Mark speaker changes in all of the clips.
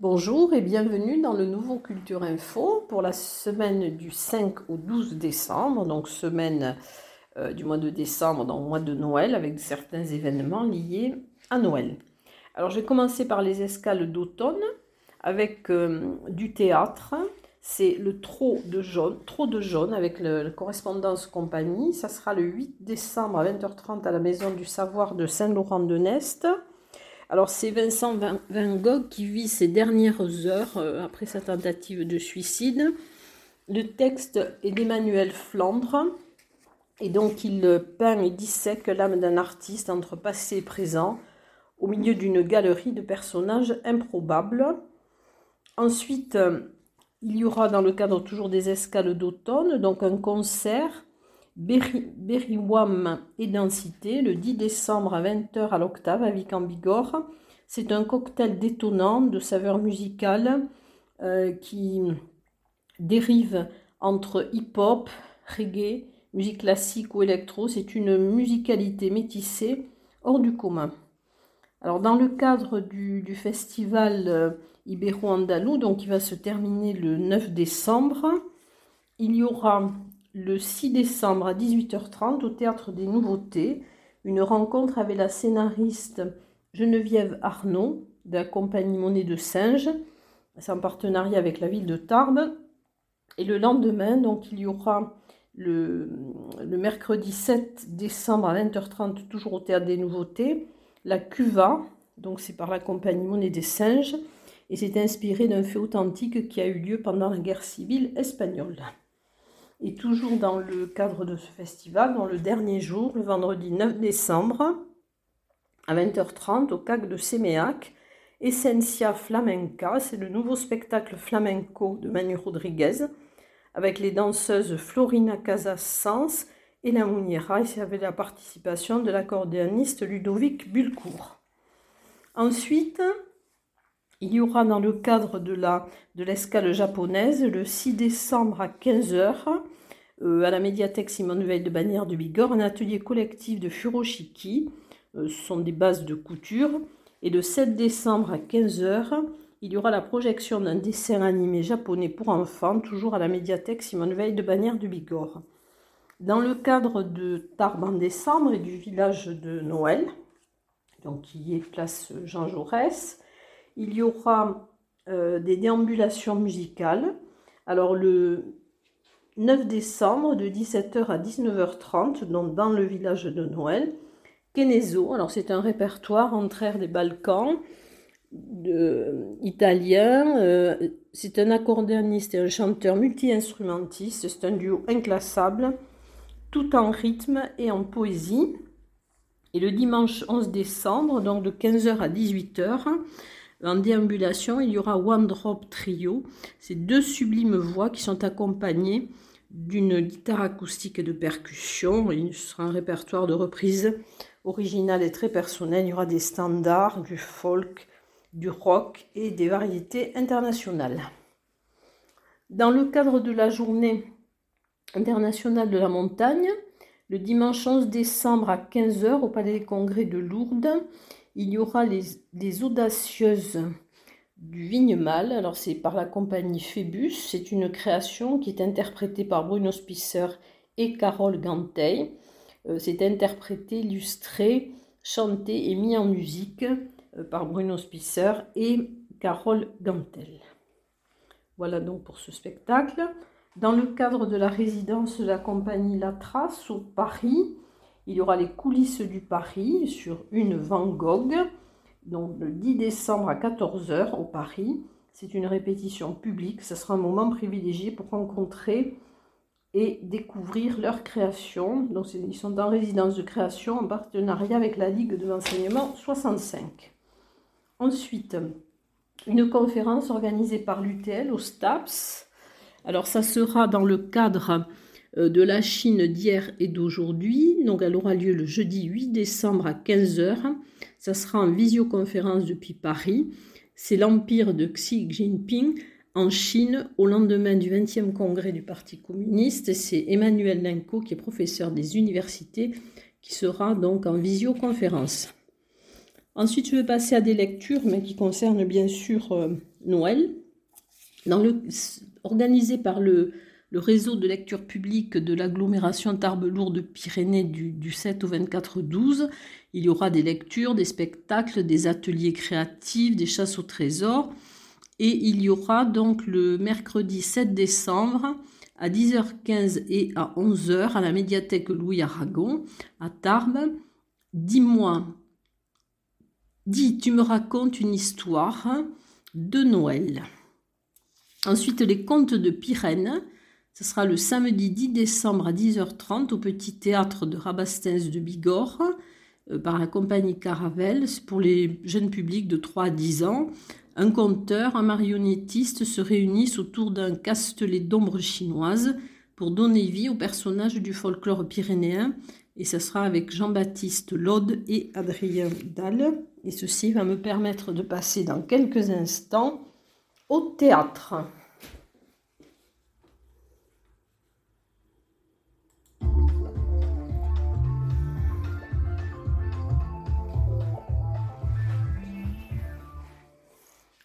Speaker 1: Bonjour et bienvenue dans le nouveau Culture Info pour la semaine du 5 au 12 décembre, donc semaine euh, du mois de décembre dans le mois de Noël avec certains événements liés à Noël. Alors je vais commencer par les escales d'automne avec euh, du théâtre. C'est le Trot de jaune, Trot de jaune avec la correspondance compagnie. Ça sera le 8 décembre à 20h30 à la Maison du Savoir de Saint-Laurent-de-Nest. Alors c'est Vincent Van Gogh qui vit ses dernières heures euh, après sa tentative de suicide. Le texte est d'Emmanuel Flandre et donc il peint et dissèque l'âme d'un artiste entre passé et présent au milieu d'une galerie de personnages improbables. Ensuite, il y aura dans le cadre toujours des escales d'automne donc un concert Berrywam et Densité, le 10 décembre à 20h à l'Octave à Vic en Bigorre. C'est un cocktail détonnant de saveurs musicales euh, qui dérive entre hip-hop, reggae, musique classique ou électro. C'est une musicalité métissée hors du commun. Alors dans le cadre du, festival euh, Ibero-Andalou, donc qui va se terminer le 9 décembre, il y aura le 6 décembre à 18h30 au Théâtre des Nouveautés, une rencontre avec la scénariste Geneviève Arnaud de la compagnie Monnaie de Singe. C'est en partenariat avec la ville de Tarbes. Et le lendemain, donc, il y aura le, le mercredi 7 décembre à 20h30, toujours au Théâtre des Nouveautés, la Cuva. Donc, c'est par la compagnie Monnaie des Singes. Et c'est inspiré d'un fait authentique qui a eu lieu pendant la guerre civile espagnole. Et toujours dans le cadre de ce festival, dans le dernier jour, le vendredi 9 décembre, à 20h30, au CAC de Séméac, Essencia Flamenca, c'est le nouveau spectacle flamenco de Manu Rodriguez, avec les danseuses Florina Casas et la Mouniera, et avec la participation de l'accordéoniste Ludovic Bulcourt. Ensuite, il y aura dans le cadre de la de l'escale japonaise le 6 décembre à 15h euh, à la médiathèque Simone Veil de Bagnères de Bigorre un atelier collectif de furoshiki. Euh, ce sont des bases de couture. Et le 7 décembre à 15h, il y aura la projection d'un dessin animé japonais pour enfants, toujours à la médiathèque Simone Veil de Bagnères de Bigorre. Dans le cadre de Tarbes en décembre et du village de Noël, donc qui est place Jean Jaurès, il y aura euh, des déambulations musicales. Alors le 9 décembre de 17h à 19h30, donc dans le village de Noël, Kenezo, alors c'est un répertoire entre airs des Balkans, de, italien, euh, c'est un accordéoniste et un chanteur multi-instrumentiste, c'est un duo inclassable, tout en rythme et en poésie. Et le dimanche 11 décembre, donc de 15h à 18h, en déambulation, il y aura One Drop Trio. Ces deux sublimes voix qui sont accompagnées d'une guitare acoustique et de percussion. Il sera un répertoire de reprises originales et très personnel. Il y aura des standards, du folk, du rock et des variétés internationales. Dans le cadre de la journée internationale de la montagne, le dimanche 11 décembre à 15h au Palais des Congrès de Lourdes, il y aura les, audacieuses du Vignemal. Alors c'est par la compagnie Phébus. C'est une création qui est interprétée par Bruno Spisser et Carole Gantey. Euh, c'est interprété, illustré, chanté et mis en musique euh, par Bruno Spisser et Carole Gantel. Voilà donc pour ce spectacle. Dans le cadre de la résidence de la compagnie La Trace au Paris, il y aura les coulisses du Paris sur une Van Gogh, donc le 10 décembre à 14h au Paris. C'est une répétition publique, ce sera un moment privilégié pour rencontrer et découvrir leur création. Ils sont en résidence de création en partenariat avec la Ligue de l'enseignement 65. Ensuite, une conférence organisée par l'UTL au STAPS. Alors ça sera dans le cadre euh, de la Chine d'hier et d'aujourd'hui. Donc elle aura lieu le jeudi 8 décembre à 15h Ça sera en visioconférence depuis Paris. C'est l'empire de Xi Jinping en Chine au lendemain du 20e congrès du Parti communiste. C'est Emmanuel Lenko, qui est professeur des universités, qui sera donc en visioconférence. Ensuite, je vais passer à des lectures, mais qui concernent bien sûr euh, Noël. Dans le, organisé par le, réseau de lecture publique de l'agglomération Tarbes-Lourdes-Pyrénées du, du 7 au 24 12, il y aura des lectures, des spectacles, des ateliers créatifs, des chasses au trésor. Et il y aura donc le mercredi 7 décembre à 10h15 et à 11h à la médiathèque Louis Aragon à Tarbes. Dis-moi, dis, tu me racontes une histoire de Noël. Ensuite, les contes de Pyrène. Ce sera le samedi 10 décembre à 10h30 au petit théâtre de Rabastens de Bigorre euh, par la compagnie Caravelle. C'est pour les jeunes publics de 3 à 10 ans. Un conteur, un marionnettiste se réunissent autour d'un castelet d'ombre chinoise pour donner vie au personnage du folklore pyrénéen. Et ce sera avec Jean-Baptiste Laude et Adrien Dalle. Et ceci va me permettre de passer dans quelques instants au théâtre.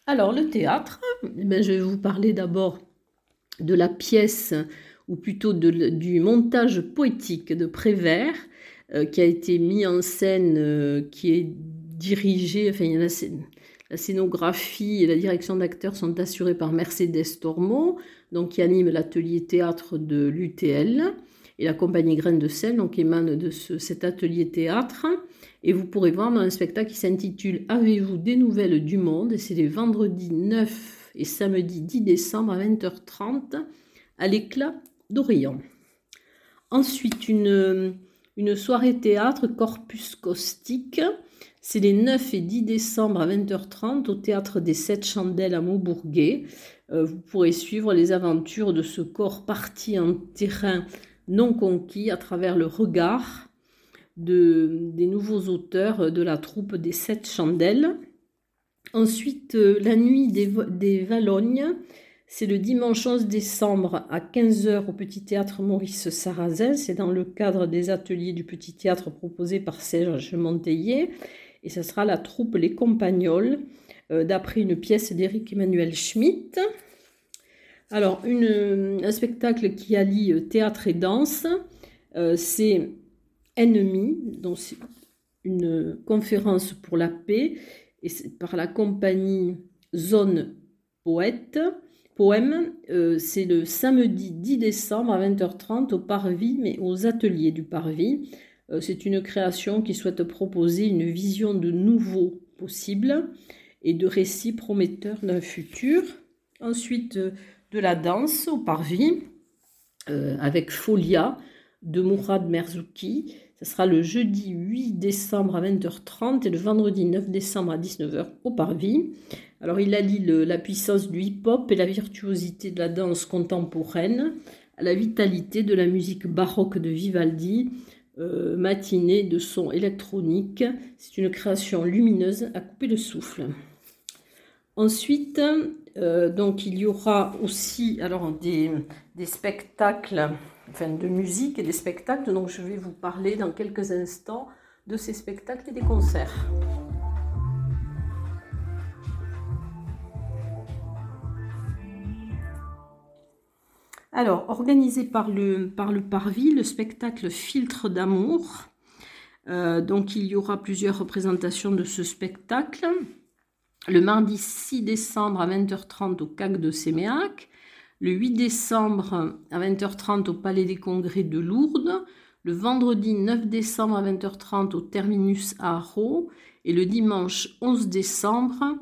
Speaker 1: Alors, le théâtre, eh ben, je vais vous parler d'abord de la pièce, ou plutôt du montage poétique de Prévert, euh, qui a été mis en scène, euh, qui est dirigé, enfin, il y a la, scénographie et la direction d'acteurs sont assurées par Mercedes Tormo, donc qui anime l'atelier théâtre de l'UTL, et la compagnie Graines de Sel, donc émane de cet atelier théâtre. Et vous pourrez voir dans un spectacle qui s'intitule Avez-vous des nouvelles du monde? C'est les vendredis 9 et samedi 10 décembre à 20h30 à l'éclat d'Orient. Ensuite, une, une soirée théâtre Corpus Caustique. C'est les 9 et 10 décembre à 20h30 au théâtre des Sept Chandelles à Maubourguet. Euh, vous pourrez suivre les aventures de ce corps parti en terrain non conquis à travers le regard des nouveaux auteurs de la troupe des Sept Chandelles. Ensuite, euh, la nuit des, des Valognes, c'est le dimanche 11 décembre à 15h au Petit Théâtre Maurice Sarrazin. C'est dans le cadre des ateliers du Petit Théâtre proposés par Serge Monteillet. Et ce sera la troupe Les Compagnols, euh, d'après une pièce d'Éric Emmanuel Schmitt. Alors, un spectacle qui allie euh, théâtre et danse, c'est Ennemi, donc c'est une conférence pour la paix, et c'est par la compagnie Zone Poète. Poème, euh, c'est le samedi 10 décembre à 20h30 au Parvis, mais aux ateliers du Parvis. Euh, c'est une création qui souhaite proposer une vision de nouveaux possibles et de récits prometteurs d'un futur. Ensuite, euh, de la danse au Parvis, avec Folia, de Mourad Merzouki. Ce sera le jeudi 8 décembre à 20h30 et le vendredi 9 décembre à 19h au Parvis. Alors il allie la puissance du hip-hop et la virtuosité de la danse contemporaine à la vitalité de la musique baroque de Vivaldi, euh, matinée de son électronique. C'est une création lumineuse à couper le souffle. Ensuite, euh, donc il y aura aussi alors des, spectacles enfin, de musique et des spectacles. Donc je vais vous parler dans quelques instants de ces spectacles et des concerts. Alors, organisé par le, par le Parvis, le spectacle Filtre d'amour. Euh, donc, il y aura plusieurs représentations de ce spectacle. Le mardi 6 décembre à 20h30 au CAC de Séméac le 8 décembre à 20h30 au Palais des Congrès de Lourdes, le vendredi 9 décembre à 20h30 au Terminus à Arro et le dimanche 11 décembre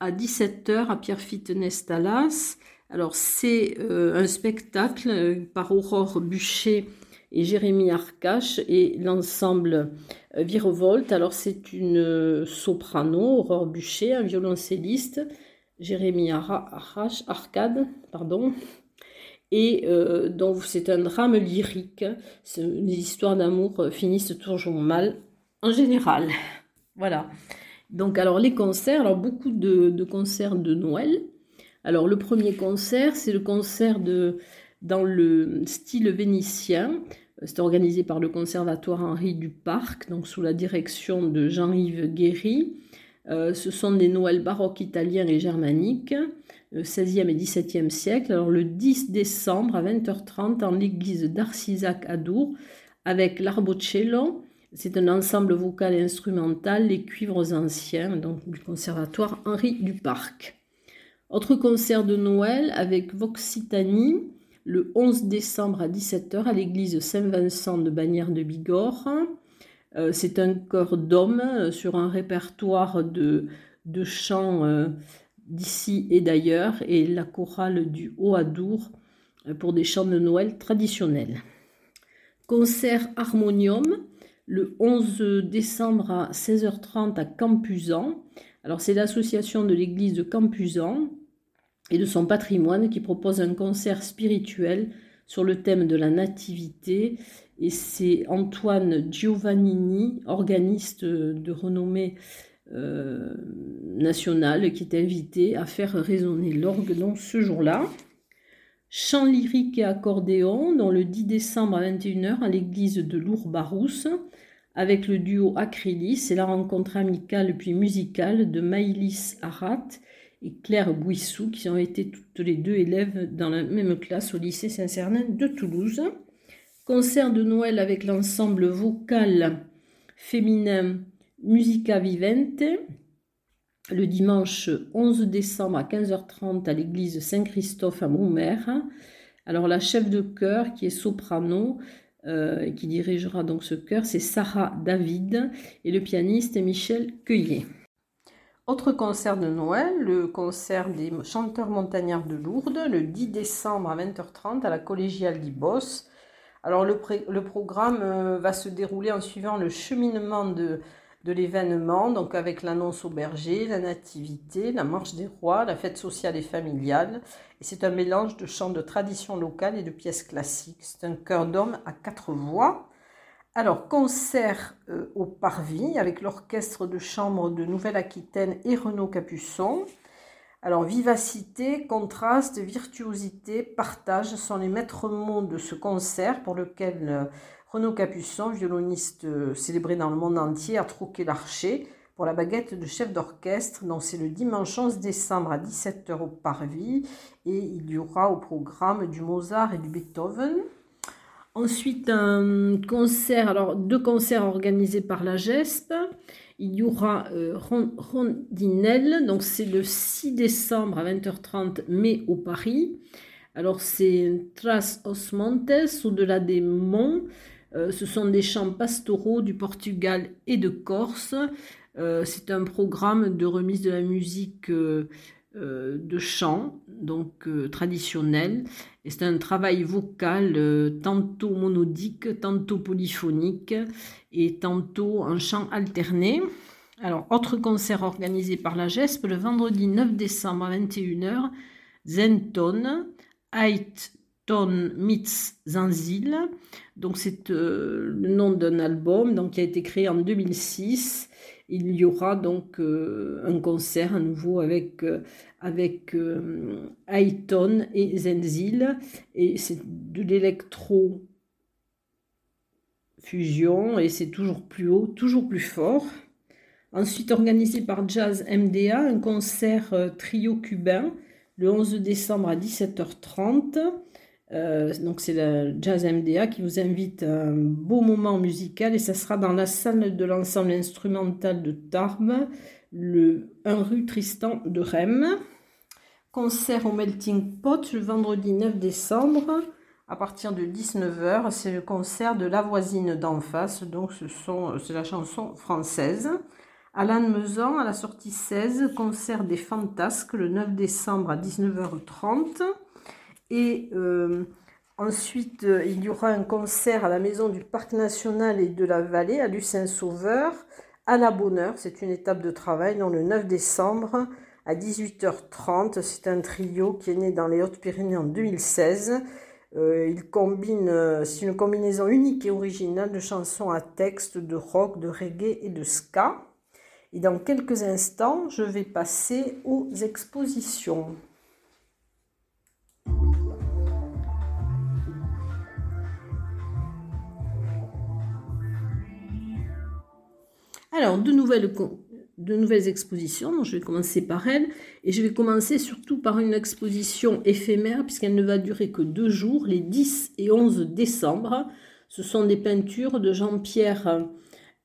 Speaker 1: à 17h à Pierrefitte Nestalas. Alors c'est euh, un spectacle euh, par Aurore Bûcher et Jérémy Arcache et l'ensemble euh, Virevolte. Alors c'est une soprano, Aurore Bûcher, un violoncelliste, Jérémy Arcade, pardon. Et donc c'est un drame lyrique. Les histoires d'amour finissent toujours mal en général. Voilà. Donc, alors les concerts, alors beaucoup de, concerts de Noël. Alors, le premier concert, c'est le concert de, dans le style vénitien. C'est organisé par le Conservatoire Henri du Parc, donc sous la direction de Jean-Yves Guéry. Euh, ce sont des Noëls baroques italiens et germaniques, 16e euh, et 17e siècle. Alors, le 10 décembre à 20h30 en l'église d'Arcisac à Dour, avec l'Arbocello, c'est un ensemble vocal et instrumental, les cuivres anciens, donc du conservatoire Henri du Parc. Autre concert de Noël avec Voxitanie, le 11 décembre à 17h à l'église Saint-Vincent de Bagnères de Bigorre. Euh, c'est un chœur d'hommes euh, sur un répertoire de, de chants euh, d'ici et d'ailleurs et la chorale du Haut-Adour pour des chants de Noël traditionnels. Concert harmonium, le 11 décembre à 16h30 à Campuzan. Alors c'est l'association de l'église de Campuzan et de son patrimoine qui propose un concert spirituel sur le thème de la nativité et c'est Antoine Giovannini, organiste de renommée euh, nationale, qui est invité à faire résonner l'orgue donc ce jour-là. Chant lyrique et accordéon, dans le 10 décembre à 21h à l'église de Lourbarousse, avec le duo Acrylis c'est la rencontre amicale puis musicale de Maïlis Arat et Claire Bouissou, qui ont été toutes les deux élèves dans la même classe au lycée Saint-Cernin de Toulouse. Concert de Noël avec l'ensemble vocal féminin Musica Vivente, le dimanche 11 décembre à 15h30 à l'église Saint-Christophe à Montmer. Alors la chef de chœur qui est soprano euh, qui dirigera donc ce chœur, c'est Sarah David et le pianiste Michel Cueillet. Autre concert de Noël, le concert des chanteurs montagnards de Lourdes, le 10 décembre à 20h30 à la collégiale d'Ibos. Alors le, programme euh, va se dérouler en suivant le cheminement de, de l'événement, donc avec l'annonce au berger, la nativité, la marche des rois, la fête sociale et familiale. Et c'est un mélange de chants de tradition locale et de pièces classiques. C'est un chœur d'homme à quatre voix. Alors, concert euh, au Parvis avec l'orchestre de chambre de Nouvelle-Aquitaine et Renaud Capuçon. Alors, vivacité, contraste, virtuosité, partage sont les maîtres mots de ce concert pour lequel euh, Renaud Capuçon, violoniste euh, célébré dans le monde entier, a troqué l'archer pour la baguette de chef d'orchestre. Donc c'est le dimanche 11 décembre à 17h au Parvis et il y aura au programme du Mozart et du Beethoven. Ensuite un concert, alors deux concerts organisés par la GESP. Il y aura euh, Rondinelle, donc c'est le 6 décembre à 20h30, mais au Paris. Alors c'est Tras os Montes, au-delà des monts. Euh, ce sont des chants pastoraux du Portugal et de Corse. Euh, c'est un programme de remise de la musique de chant, donc traditionnel. Et c'est un travail vocal tantôt monodique, tantôt polyphonique et tantôt en chant alterné. Alors, autre concert organisé par la GESP le vendredi 9 décembre à 21h, Zenton, Ait Ton Mitz Zanzil. Donc c'est euh, le nom d'un album donc, qui a été créé en 2006. Il y aura donc euh, un concert à nouveau avec, euh, avec Aiton et Zenzil. Et c'est de l'électro fusion et c'est toujours plus haut, toujours plus fort. Ensuite organisé par Jazz MDA, un concert trio cubain le 11 décembre à 17h30. Euh, donc c'est la Jazz MDA qui vous invite à un beau moment musical et ça sera dans la salle de l'ensemble instrumental de Tarbes, le 1 rue Tristan de Rennes. Concert au Melting Pot le vendredi 9 décembre à partir de 19h. C'est le concert de La voisine d'en face, donc c'est la chanson française. Alain Mezan à la sortie 16, concert des Fantasques le 9 décembre à 19h30. Et euh, ensuite, euh, il y aura un concert à la maison du Parc national et de la Vallée à Lucin-Sauveur à la Bonheur. C'est une étape de travail, donc le 9 décembre à 18h30. C'est un trio qui est né dans les Hautes-Pyrénées en 2016. Euh, il combine, c'est une combinaison unique et originale de chansons à texte, de rock, de reggae et de ska. Et dans quelques instants, je vais passer aux expositions. Alors, de nouvelles, expositions, je vais commencer par elles, et je vais commencer surtout par une exposition éphémère, puisqu'elle ne va durer que deux jours, les 10 et 11 décembre. Ce sont des peintures de Jean-Pierre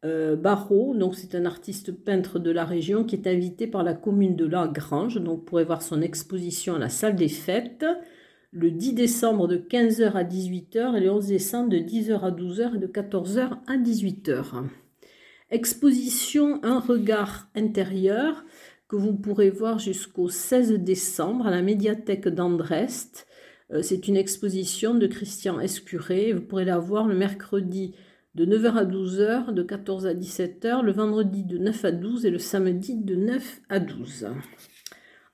Speaker 1: euh, donc c'est un artiste peintre de la région qui est invité par la commune de La Grange, donc vous pourrez voir son exposition à la salle des fêtes le 10 décembre de 15h à 18h et le 11 décembre de 10h à 12h et de 14h à 18h. Exposition Un regard intérieur que vous pourrez voir jusqu'au 16 décembre à la médiathèque d'Andrest. Euh, c'est une exposition de Christian Escuré. Vous pourrez la voir le mercredi de 9h à 12h, de 14 à 17h, le vendredi de 9 à 12 et le samedi de 9 à 12.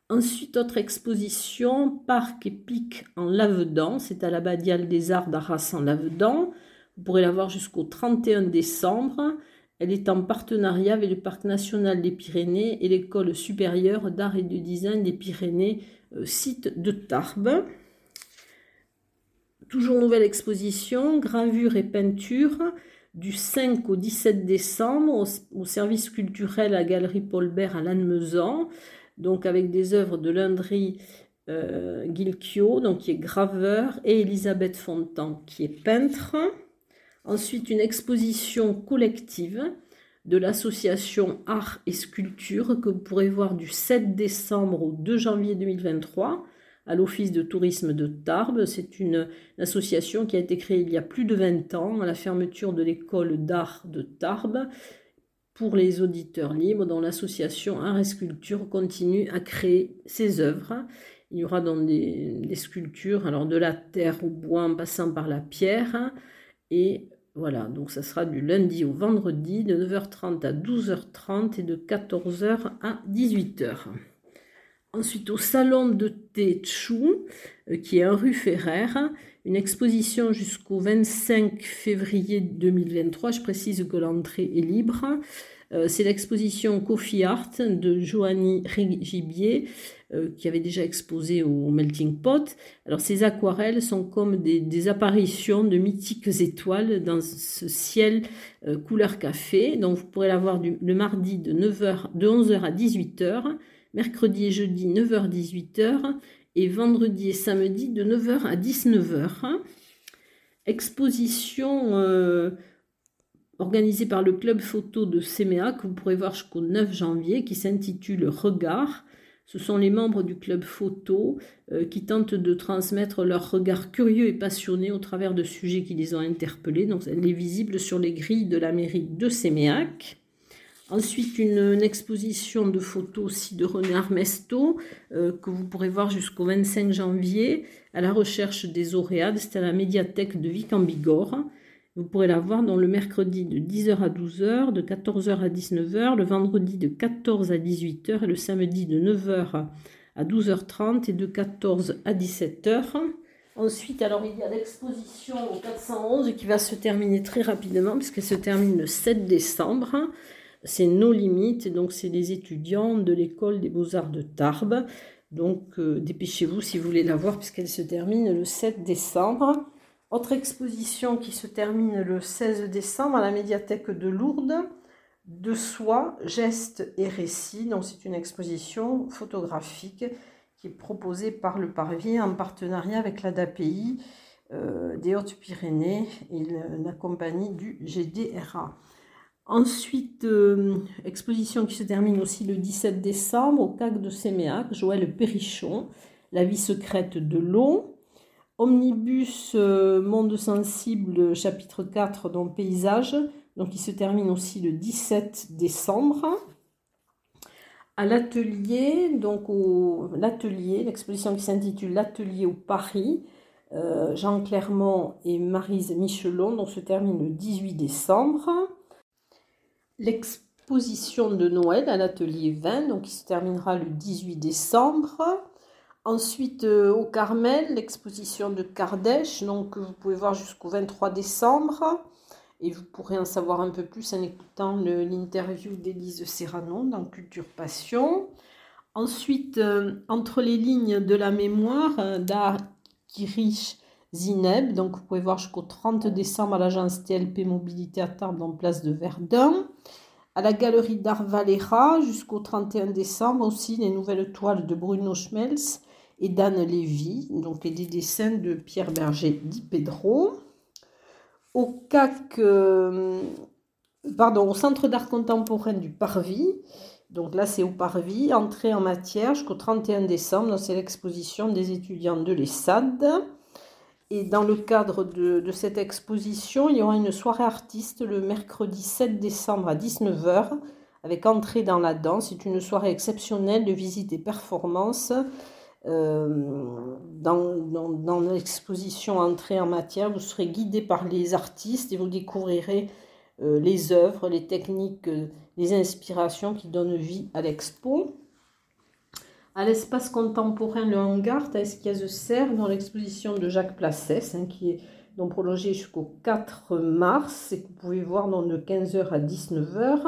Speaker 1: Ensuite, autre exposition, Parc et Pic en Lavedan, c'est à l'Abbadiale des Arts d'Arras en Lavedan. Vous pourrez la voir jusqu'au 31 décembre. Elle est en partenariat avec le Parc national des Pyrénées et l'École supérieure d'art et de design des Pyrénées, euh, site de Tarbes. Toujours nouvelle exposition, gravure et peinture, du 5 au 17 décembre au, service culturel à Galerie Paul Bert à Lannemezan, donc avec des œuvres de Lundry euh, donc qui est graveur, et Elisabeth Fontan, qui est peintre. Ensuite, une exposition collective de l'association Art et Sculpture que vous pourrez voir du 7 décembre au 2 janvier 2023 à l'Office de tourisme de Tarbes. C'est une, association qui a été créée il y a plus de 20 ans à la fermeture de l'école d'art de Tarbes pour les auditeurs libres dont l'association Art et Sculpture continue à créer ses œuvres. Il y aura donc des, des, sculptures, alors de la terre au bois en passant par la pierre. Et voilà, donc ça sera du lundi au vendredi de 9h30 à 12h30 et de 14h à 18h. Ensuite, au salon de thé Chou, euh, qui est en rue Ferrer, une exposition jusqu'au 25 février 2023. Je précise que l'entrée est libre. Euh, c'est l'exposition Coffee Art de Joanny Gibier, euh, qui avait déjà exposé au Melting Pot. Alors ces aquarelles sont comme des, apparitions de mythiques étoiles dans ce ciel couleur café. Donc vous pourrez la voir le mardi de, 9h, de 11h à 18h mercredi et jeudi 9h-18h et vendredi et samedi de 9h à 19h. Exposition euh, organisée par le club photo de Séméa que vous pourrez voir jusqu'au 9 janvier qui s'intitule Regard. Ce sont les membres du club photo euh, qui tentent de transmettre leur regard curieux et passionné au travers de sujets qui les ont interpellés. Donc elle est visible sur les grilles de la mairie de Séméac. Ensuite, une, exposition de photos aussi de René Armesto euh, que vous pourrez voir jusqu'au 25 janvier à la recherche des auréades. C'est à la médiathèque de Vic en Bigorre. Vous pourrez la voir dans le mercredi de 10h à 12h, de 14h à 19h, le vendredi de 14 à 18h et le samedi de 9h à 12h30 et de 14 à 17h. Ensuite, alors il y a l'exposition au 411 qui va se terminer très rapidement puisqu'elle se termine le 7 décembre c'est nos limites, donc c'est les étudiants de l'école des beaux-arts de Tarbes. Donc euh, dépêchez-vous si vous voulez la voir puisqu'elle se termine le 7 décembre. Autre exposition qui se termine le 16 décembre à la médiathèque de Lourdes, de soi, gestes et récits. Donc c'est une exposition photographique qui est proposée par le Parvis en partenariat avec l'ADAPI euh, des Hautes-Pyrénées et la compagnie du GDRA. Ensuite, euh, exposition qui se termine aussi le 17 décembre au CAC de Séméac, Joël Perrichon, La vie secrète de l'eau. Omnibus euh, Monde sensible, chapitre 4, dans Paysage, donc il se termine aussi le 17 décembre. À l'atelier, donc au l'atelier, l'exposition qui s'intitule L'atelier au Paris, euh, Jean Clermont et Marise Michelon, donc se termine le 18 décembre l'exposition de Noël à l'atelier 20, donc qui se terminera le 18 décembre. Ensuite, euh, au Carmel, l'exposition de Kardèche, donc que vous pouvez voir jusqu'au 23 décembre. Et vous pourrez en savoir un peu plus en écoutant l'interview d'Élise Serrano dans Culture Passion. Ensuite, euh, entre les lignes de la mémoire euh, Zineb, donc vous pouvez voir jusqu'au 30 décembre à l'agence TLP Mobilité à Tarbes en place de Verdun. À la galerie d'Art Valera jusqu'au 31 décembre aussi les nouvelles toiles de Bruno Schmelz et d'Anne Lévy, donc et des dessins de Pierre Berger Di Pedro. Au CAC, euh, au Centre d'art contemporain du Parvis, donc là, c'est au Parvis, entrée en matière jusqu'au 31 décembre. C'est l'exposition des étudiants de l'ESSAD. Et dans le cadre de, cette exposition, il y aura une soirée artiste le mercredi 7 décembre à 19h avec entrée dans la danse. C'est une soirée exceptionnelle de visite et performance. Euh, dans, l'exposition entrée en matière, vous serez guidé par les artistes et vous découvrirez euh, les œuvres, les techniques, euh, les inspirations qui donnent vie à l'expo. À l'espace contemporain Le Hangar, à Esquiaz-Serre, dans l'exposition de Jacques Placès, hein, qui est prolongée jusqu'au 4 mars, et que vous pouvez voir de 15h à 19h.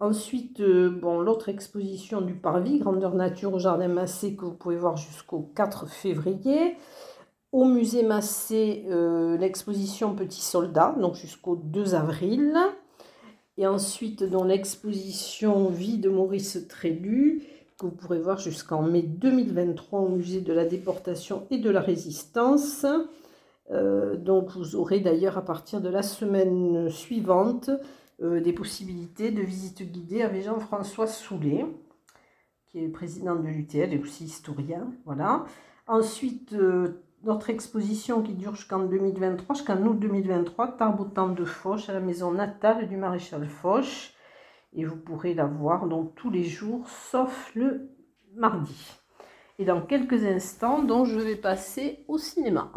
Speaker 1: Ensuite, euh, l'autre exposition du Parvis, Grandeur Nature au Jardin Massé, que vous pouvez voir jusqu'au 4 février. Au musée Massé, euh, l'exposition Petit Soldat, donc jusqu'au 2 avril. Et ensuite, dans l'exposition Vie de Maurice Trélu, que vous pourrez voir jusqu'en mai 2023 au musée de la déportation et de la résistance. Euh, donc vous aurez d'ailleurs à partir de la semaine suivante euh, des possibilités de visite guidée avec Jean-François Soulet, qui est président de l'UTL et aussi historien. Voilà. Ensuite, notre exposition qui dure jusqu'en 2023, jusqu'en août 2023, Tarboutan de Foch, à la maison natale du maréchal Foch. Et vous pourrez la voir donc tous les jours, sauf le mardi. Et dans quelques instants, donc, je vais passer au cinéma.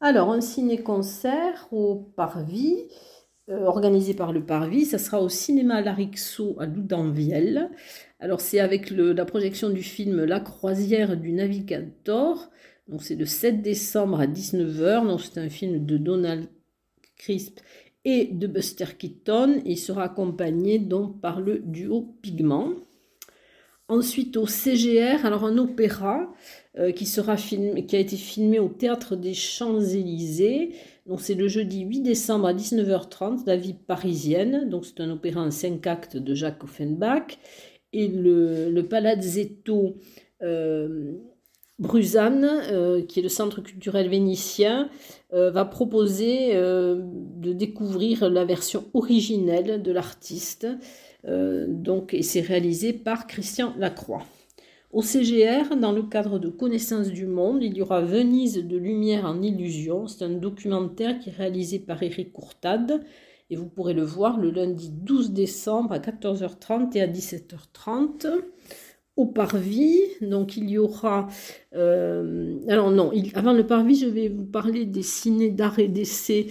Speaker 1: Alors, un ciné-concert au Parvis euh, organisé par le Parvis. Ça sera au cinéma Larixo à Loudanviel. Alors c'est avec la projection du film La croisière du navigator. Donc c'est le 7 décembre à 19h. Donc c'est un film de Donald Crisp et de Buster Keaton. Il sera accompagné donc par le duo Pigment. Ensuite au CGR, alors un opéra euh, qui, a été filmé au théâtre des Champs-Élysées. Donc c'est le jeudi 8 décembre à 19h30, la vie parisienne. Donc c'est un opéra en cinq actes de Jacques Offenbach. Et le, le Palazzetto euh, Bruzane, euh, qui est le centre culturel vénitien, va proposer de découvrir la version originelle de l'artiste. donc, et c'est réalisé par Christian Lacroix. Au CGR, dans le cadre de Connaissance du Monde, il y aura Venise de lumière en illusion. C'est un documentaire qui est réalisé par Eric Courtade et vous pourrez le voir le lundi 12 décembre à 14h30 et à 17h30 au Parvis. Donc il y aura... Euh, alors non, avant le Parvis, je vais vous parler des ciné d'art et d'essai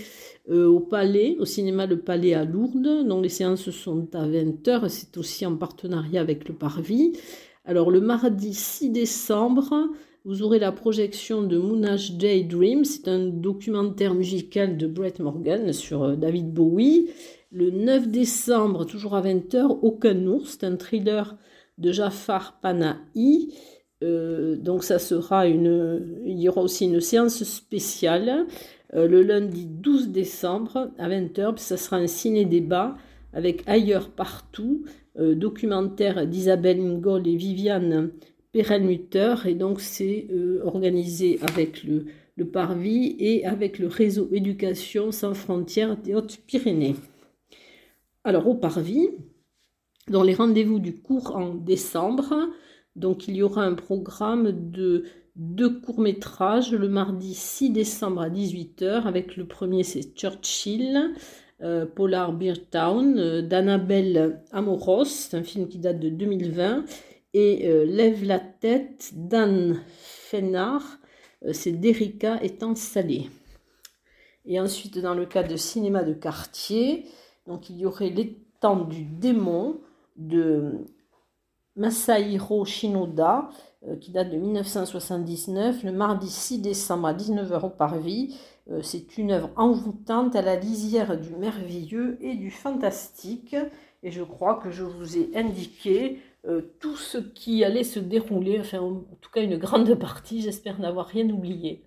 Speaker 1: euh, au Palais, au cinéma Le Palais à Lourdes. Donc les séances sont à 20h. C'est aussi en partenariat avec le Parvis. Alors le mardi 6 décembre, vous aurez la projection de Moonage Dream. C'est un documentaire musical de Brett Morgan sur euh, David Bowie. Le 9 décembre, toujours à 20h, Aucun ours. C'est un thriller de Jafar Panahi. Euh, donc ça sera une... Il y aura aussi une séance spéciale euh, le lundi 12 décembre à 20h. Ça sera un ciné-débat avec Ailleurs Partout euh, documentaire d'Isabelle Ingol et Viviane Perelmutter. Et donc, c'est organisé avec le, le Parvis et avec le réseau Éducation sans frontières des Hautes-Pyrénées. Alors, au Parvis, dans les rendez-vous du cours en décembre, donc il y aura un programme de deux courts-métrages le mardi 6 décembre à 18h avec le premier c'est Churchill euh, Polar Beer Town euh, d'Annabelle Amoros, c'est un film qui date de 2020, et euh, Lève la tête d'Anne Fennard, c'est d'Erika étant salée. Et ensuite, dans le cas de cinéma de quartier, donc il y aurait l'étang du démon de Masahiro Shinoda, euh, qui date de 1979, le mardi 6 décembre à 19h au Parvis. Euh, c'est une œuvre envoûtante à la lisière du merveilleux et du fantastique. Et je crois que je vous ai indiqué euh, tout ce qui allait se dérouler, enfin en tout cas une grande partie, j'espère n'avoir rien oublié.